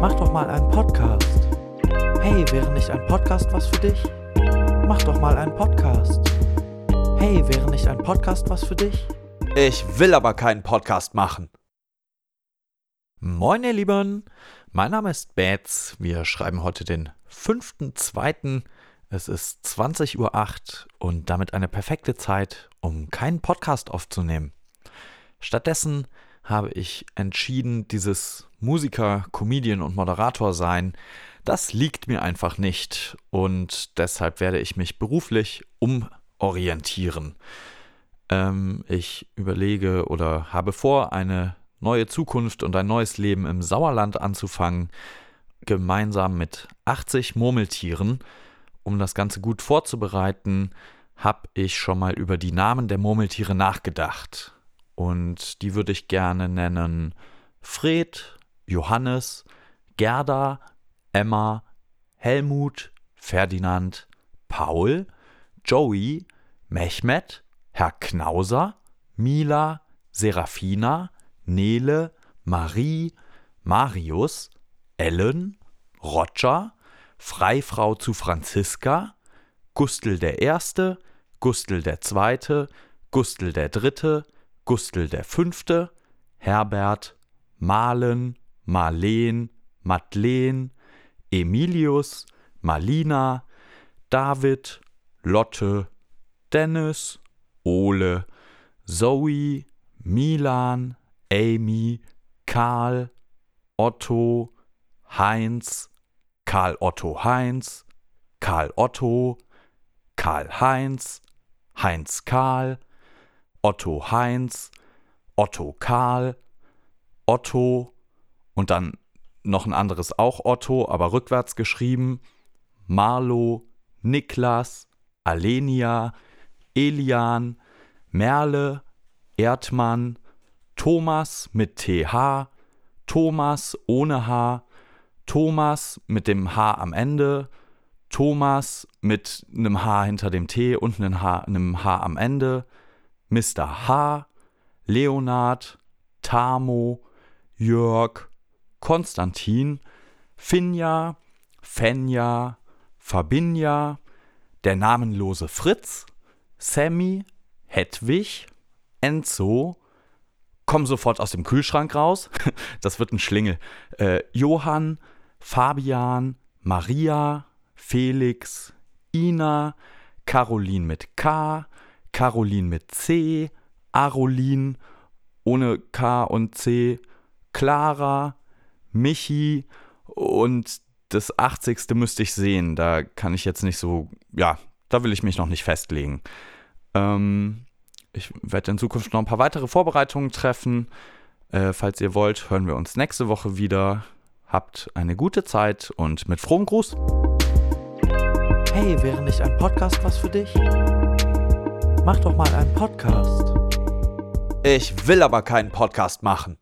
Mach doch mal einen Podcast. Hey, wäre nicht ein Podcast was für dich? Mach doch mal einen Podcast. Hey, wäre nicht ein Podcast was für dich? Ich will aber keinen Podcast machen. Moin, ihr Lieben. Mein Name ist Bats. Wir schreiben heute den 5.2. Es ist 20.08 Uhr und damit eine perfekte Zeit, um keinen Podcast aufzunehmen. Stattdessen habe ich entschieden, dieses Musiker, Comedian und Moderator sein, das liegt mir einfach nicht und deshalb werde ich mich beruflich umorientieren. Ähm, ich überlege oder habe vor, eine neue Zukunft und ein neues Leben im Sauerland anzufangen, gemeinsam mit 80 Murmeltieren um das Ganze gut vorzubereiten, habe ich schon mal über die Namen der Murmeltiere nachgedacht. Und die würde ich gerne nennen Fred, Johannes, Gerda, Emma, Helmut, Ferdinand, Paul, Joey, Mehmet, Herr Knauser, Mila, Serafina, Nele, Marie, Marius, Ellen, Roger, Freifrau zu Franziska, Gustl der Erste, Gustl der Zweite, Gustl der Dritte, Gustl der Fünfte, Herbert, Malen, Marleen, Madeleine, Emilius, Malina, David, Lotte, Dennis, Ole, Zoe, Milan, Amy, Karl, Otto, Heinz, Karl Otto Heinz, Karl Otto, Karl Heinz, Heinz Karl, Otto Heinz, Otto Karl, Otto und dann noch ein anderes auch Otto, aber rückwärts geschrieben, Marlo, Niklas, Alenia, Elian, Merle, Erdmann, Thomas mit TH, Thomas ohne H, Thomas mit dem H am Ende, Thomas mit einem H hinter dem T und einem H, einem H am Ende, Mr. H, Leonard, Tamo, Jörg, Konstantin, Finja, Fenja, Fabinja, der namenlose Fritz, Sammy, Hedwig, Enzo, komm sofort aus dem Kühlschrank raus, das wird ein Schlingel, äh, Johann, Fabian, Maria, Felix, Ina, Caroline mit K, Caroline mit C, Arolin ohne K und C, Clara, Michi und das 80. müsste ich sehen. Da kann ich jetzt nicht so, ja, da will ich mich noch nicht festlegen. Ähm, ich werde in Zukunft noch ein paar weitere Vorbereitungen treffen. Äh, falls ihr wollt, hören wir uns nächste Woche wieder. Habt eine gute Zeit und mit frohem Gruß. Hey, wäre nicht ein Podcast was für dich? Mach doch mal einen Podcast. Ich will aber keinen Podcast machen.